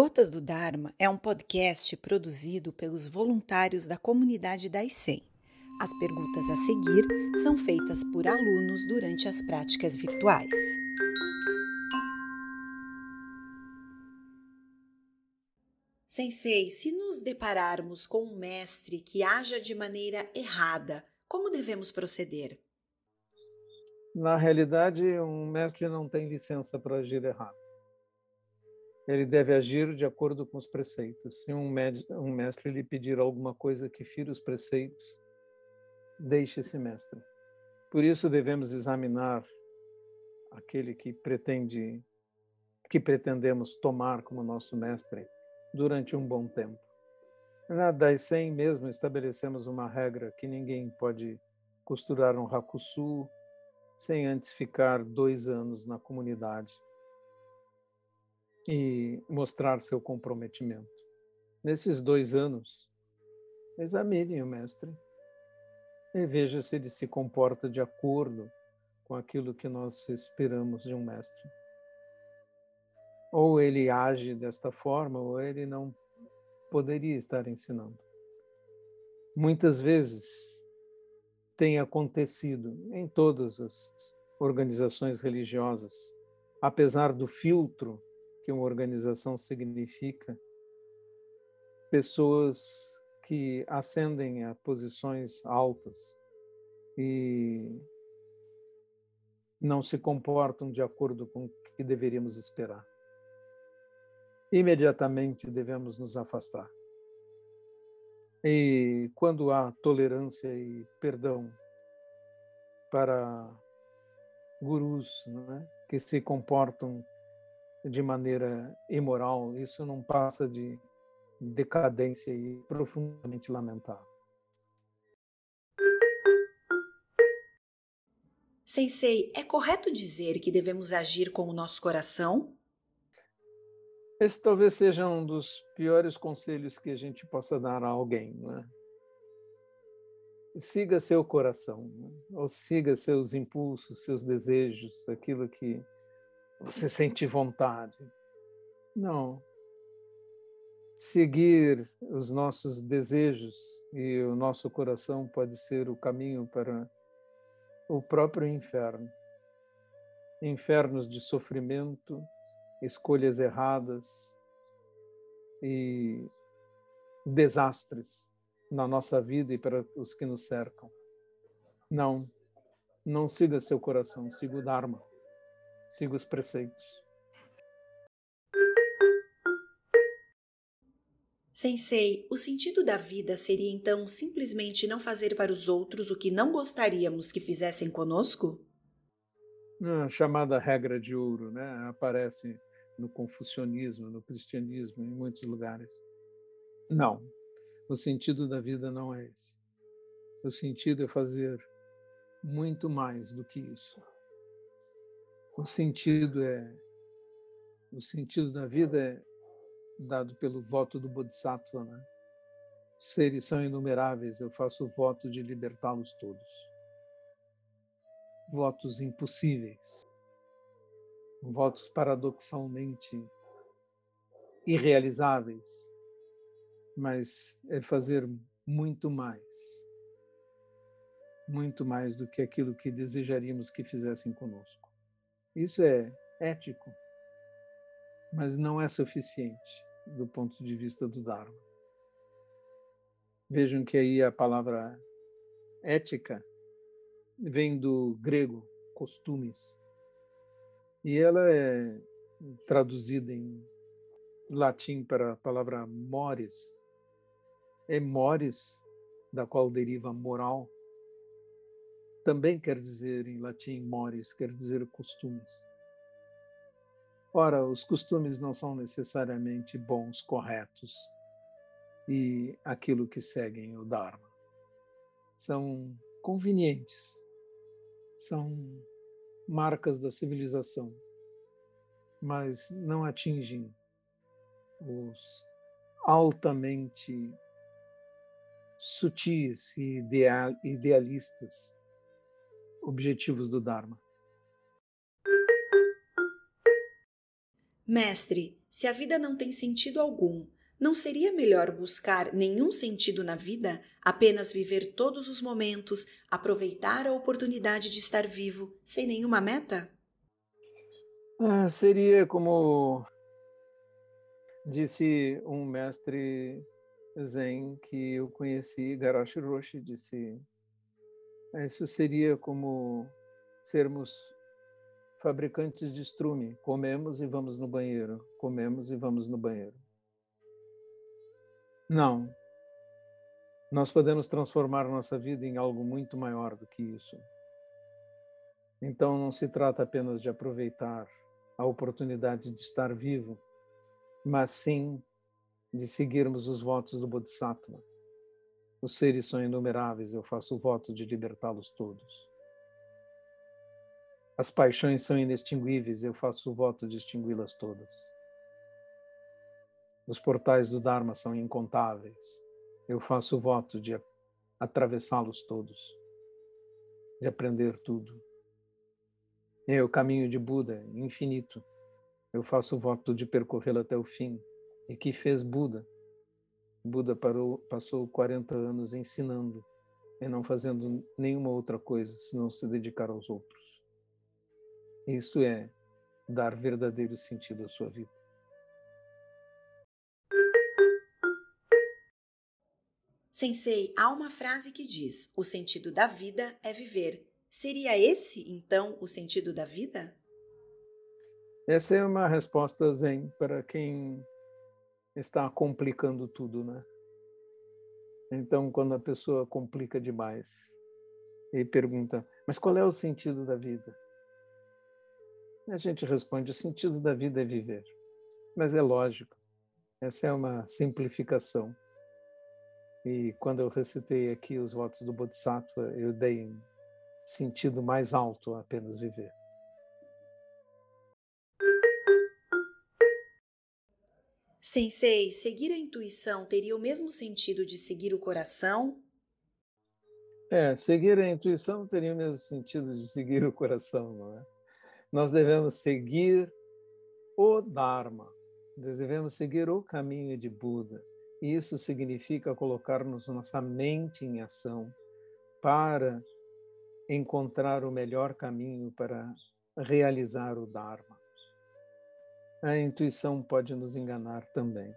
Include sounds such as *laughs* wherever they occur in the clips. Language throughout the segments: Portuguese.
Gotas do Dharma é um podcast produzido pelos voluntários da comunidade da ICEM. As perguntas a seguir são feitas por alunos durante as práticas virtuais. Sensei, se nos depararmos com um mestre que haja de maneira errada, como devemos proceder? Na realidade, um mestre não tem licença para agir errado ele deve agir de acordo com os preceitos. Se um, um mestre lhe pedir alguma coisa que fira os preceitos, deixe esse mestre. Por isso devemos examinar aquele que pretende que pretendemos tomar como nosso mestre durante um bom tempo. Na Daisen mesmo estabelecemos uma regra que ninguém pode costurar um hakusu sem antes ficar dois anos na comunidade e mostrar seu comprometimento. Nesses dois anos, examine o mestre e veja se ele se comporta de acordo com aquilo que nós esperamos de um mestre. Ou ele age desta forma, ou ele não poderia estar ensinando. Muitas vezes tem acontecido em todas as organizações religiosas, apesar do filtro que uma organização significa pessoas que ascendem a posições altas e não se comportam de acordo com o que deveríamos esperar. Imediatamente devemos nos afastar. E quando há tolerância e perdão para gurus é, que se comportam de maneira imoral, isso não passa de decadência e profundamente lamentável. Sensei, é correto dizer que devemos agir com o nosso coração? Esse talvez seja um dos piores conselhos que a gente possa dar a alguém, não é? Siga seu coração, né? ou siga seus impulsos, seus desejos, aquilo que você sente vontade. Não. Seguir os nossos desejos e o nosso coração pode ser o caminho para o próprio inferno. Infernos de sofrimento, escolhas erradas e desastres na nossa vida e para os que nos cercam. Não, não siga seu coração, siga o Dharma siga os preceitos. Sensei, o sentido da vida seria então simplesmente não fazer para os outros o que não gostaríamos que fizessem conosco? A chamada regra de ouro, né? Aparece no confucionismo, no cristianismo, em muitos lugares. Não, o sentido da vida não é esse. O sentido é fazer muito mais do que isso. O sentido é o sentido da vida é dado pelo voto do Bodhisattva, né? Os seres são inumeráveis, eu faço o voto de libertá-los todos. Votos impossíveis. Votos paradoxalmente irrealizáveis, mas é fazer muito mais. Muito mais do que aquilo que desejaríamos que fizessem conosco. Isso é ético, mas não é suficiente do ponto de vista do Dharma. Vejam que aí a palavra ética vem do grego costumes e ela é traduzida em latim para a palavra mores. É mores, da qual deriva moral, também quer dizer em latim mores, quer dizer costumes. Ora, os costumes não são necessariamente bons, corretos e aquilo que seguem o Dharma. São convenientes, são marcas da civilização, mas não atingem os altamente sutis e idealistas objetivos do Dharma. Mestre, se a vida não tem sentido algum, não seria melhor buscar nenhum sentido na vida, apenas viver todos os momentos, aproveitar a oportunidade de estar vivo, sem nenhuma meta? Ah, seria como disse um mestre Zen que eu conheci, Garashi Roshi, disse: Isso seria como sermos fabricantes de estrume. Comemos e vamos no banheiro. Comemos e vamos no banheiro. Não. Nós podemos transformar nossa vida em algo muito maior do que isso. Então não se trata apenas de aproveitar a oportunidade de estar vivo, mas sim de seguirmos os votos do Bodhisattva. Os seres são inumeráveis, eu faço o voto de libertá-los todos. As paixões são inextinguíveis, eu faço o voto de extingui-las todas. Os portais do Dharma são incontáveis, eu faço o voto de atravessá-los todos, de aprender tudo. É o caminho de Buda, infinito. Eu faço o voto de percorrê-lo até o fim. E que fez Buda? Buda parou, passou 40 anos ensinando e não fazendo nenhuma outra coisa senão se dedicar aos outros. Isso é dar verdadeiro sentido à sua vida. Sensei, há uma frase que diz: o sentido da vida é viver. Seria esse, então, o sentido da vida? Essa é uma resposta zen para quem está complicando tudo, né? Então, quando a pessoa complica demais e pergunta, mas qual é o sentido da vida? A gente responde: o sentido da vida é viver. Mas é lógico, essa é uma simplificação. E quando eu recitei aqui os votos do Bodhisattva, eu dei sentido mais alto a apenas viver. Sensei, seguir a intuição teria o mesmo sentido de seguir o coração? É, seguir a intuição teria o mesmo sentido de seguir o coração, não é? nós devemos seguir o Dharma, devemos seguir o caminho de Buda. Isso significa colocar-nos nossa mente em ação para encontrar o melhor caminho para realizar o Dharma. A intuição pode nos enganar também.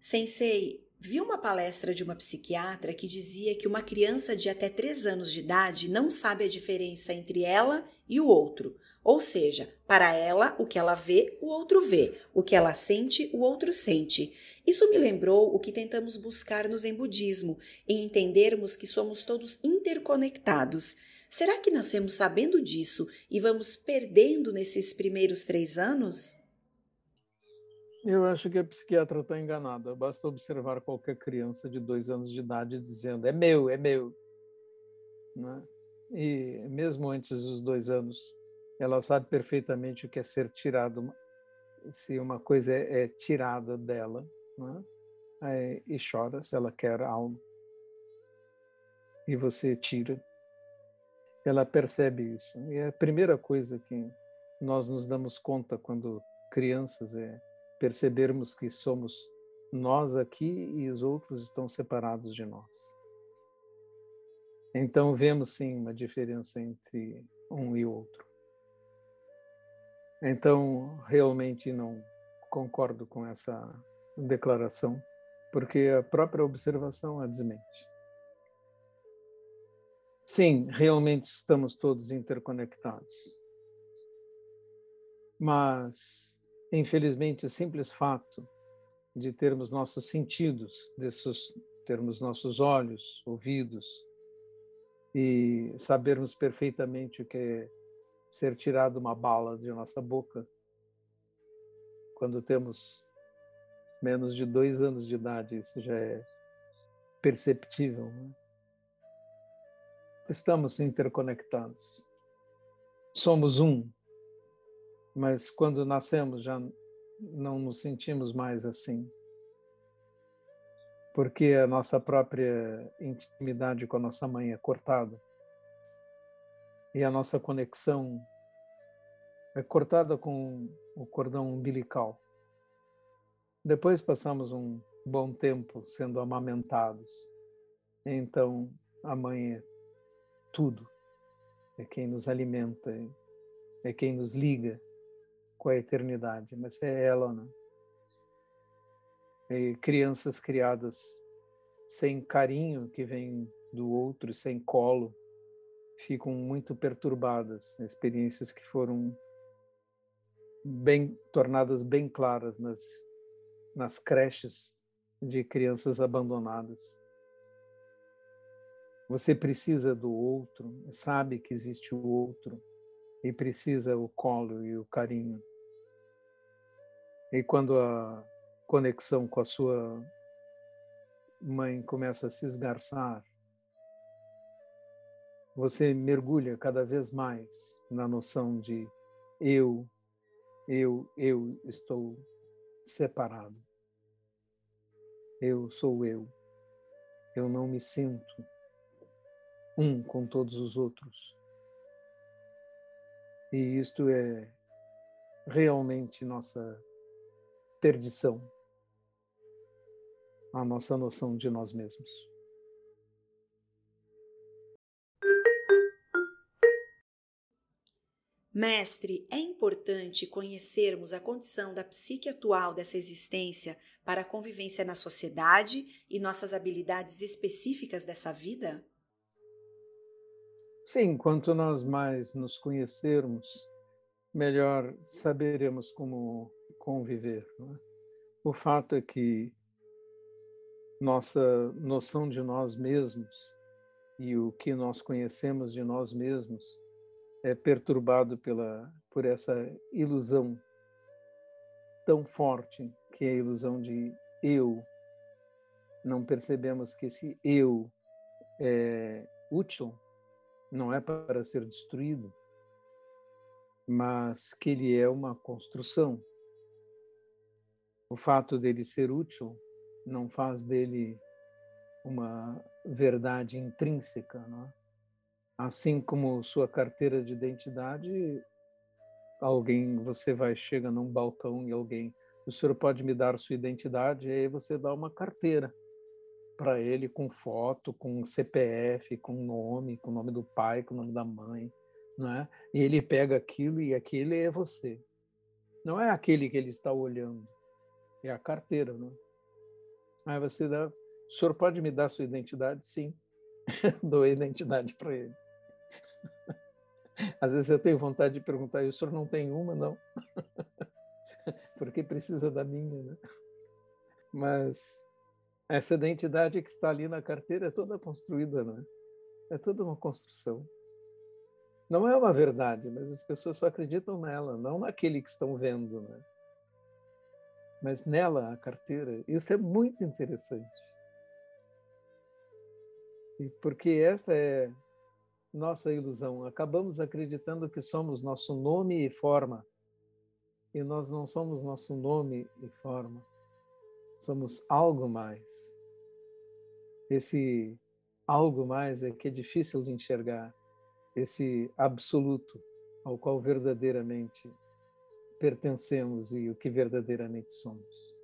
Sensei, Vi uma palestra de uma psiquiatra que dizia que uma criança de até 3 anos de idade não sabe a diferença entre ela e o outro. Ou seja, para ela, o que ela vê, o outro vê. O que ela sente, o outro sente. Isso me lembrou o que tentamos buscar no Zen Budismo, em entendermos que somos todos interconectados. Será que nascemos sabendo disso e vamos perdendo nesses primeiros três anos? Eu acho que a psiquiatra está enganada. Basta observar qualquer criança de dois anos de idade dizendo é meu, é meu. Né? E mesmo antes dos dois anos, ela sabe perfeitamente o que é ser tirado, se uma coisa é, é tirada dela, né? é, e chora se ela quer algo. E você tira. Ela percebe isso. E é a primeira coisa que nós nos damos conta quando crianças é percebermos que somos nós aqui e os outros estão separados de nós. Então vemos sim uma diferença entre um e outro. Então realmente não concordo com essa declaração, porque a própria observação a desmente. Sim, realmente estamos todos interconectados. Mas Infelizmente, o simples fato de termos nossos sentidos, de termos nossos olhos, ouvidos, e sabermos perfeitamente o que é ser tirado uma bala de nossa boca, quando temos menos de dois anos de idade, isso já é perceptível. Né? Estamos interconectados. Somos um, mas quando nascemos já não nos sentimos mais assim. Porque a nossa própria intimidade com a nossa mãe é cortada. E a nossa conexão é cortada com o cordão umbilical. Depois passamos um bom tempo sendo amamentados. Então, a mãe é tudo. É quem nos alimenta, é quem nos liga com a eternidade. Mas é ela, né? E crianças criadas sem carinho que vem do outro, sem colo, ficam muito perturbadas, experiências que foram bem tornadas bem claras nas nas creches de crianças abandonadas. Você precisa do outro, sabe que existe o outro e precisa o colo e o carinho. E quando a conexão com a sua mãe começa a se esgarçar, você mergulha cada vez mais na noção de eu, eu, eu estou separado. Eu sou eu. Eu não me sinto um com todos os outros. E isto é realmente nossa perdição, a nossa noção de nós mesmos. Mestre, é importante conhecermos a condição da psique atual dessa existência para a convivência na sociedade e nossas habilidades específicas dessa vida? Sim, quanto nós mais nos conhecermos, melhor saberemos como conviver. É? O fato é que nossa noção de nós mesmos e o que nós conhecemos de nós mesmos é perturbado pela por essa ilusão tão forte que é a ilusão de eu. Não percebemos que esse eu é útil, não é para ser destruído, mas que ele é uma construção. O fato dele ser útil não faz dele uma verdade intrínseca, é? assim como sua carteira de identidade, alguém, você vai, chega num balcão e alguém, o senhor pode me dar sua identidade, e aí você dá uma carteira para ele com foto, com CPF, com nome, com o nome do pai, com o nome da mãe, não é? E ele pega aquilo e aquele é você. Não é aquele que ele está olhando, é a carteira, não? Aí você dá, o senhor pode me dar sua identidade? Sim. *laughs* Dou a identidade para ele. Às vezes eu tenho vontade de perguntar, e o senhor não tem uma, não? *laughs* Porque precisa da minha, né? Mas essa identidade que está ali na carteira é toda construída, né? É toda uma construção. Não é uma verdade, mas as pessoas só acreditam nela, não naquele que estão vendo, né? Mas nela, a carteira, isso é muito interessante. E porque essa é nossa ilusão. Acabamos acreditando que somos nosso nome e forma. E nós não somos nosso nome e forma. Somos algo mais. Esse algo mais é que é difícil de enxergar. Esse absoluto ao qual verdadeiramente pertencemos e o que verdadeiramente somos.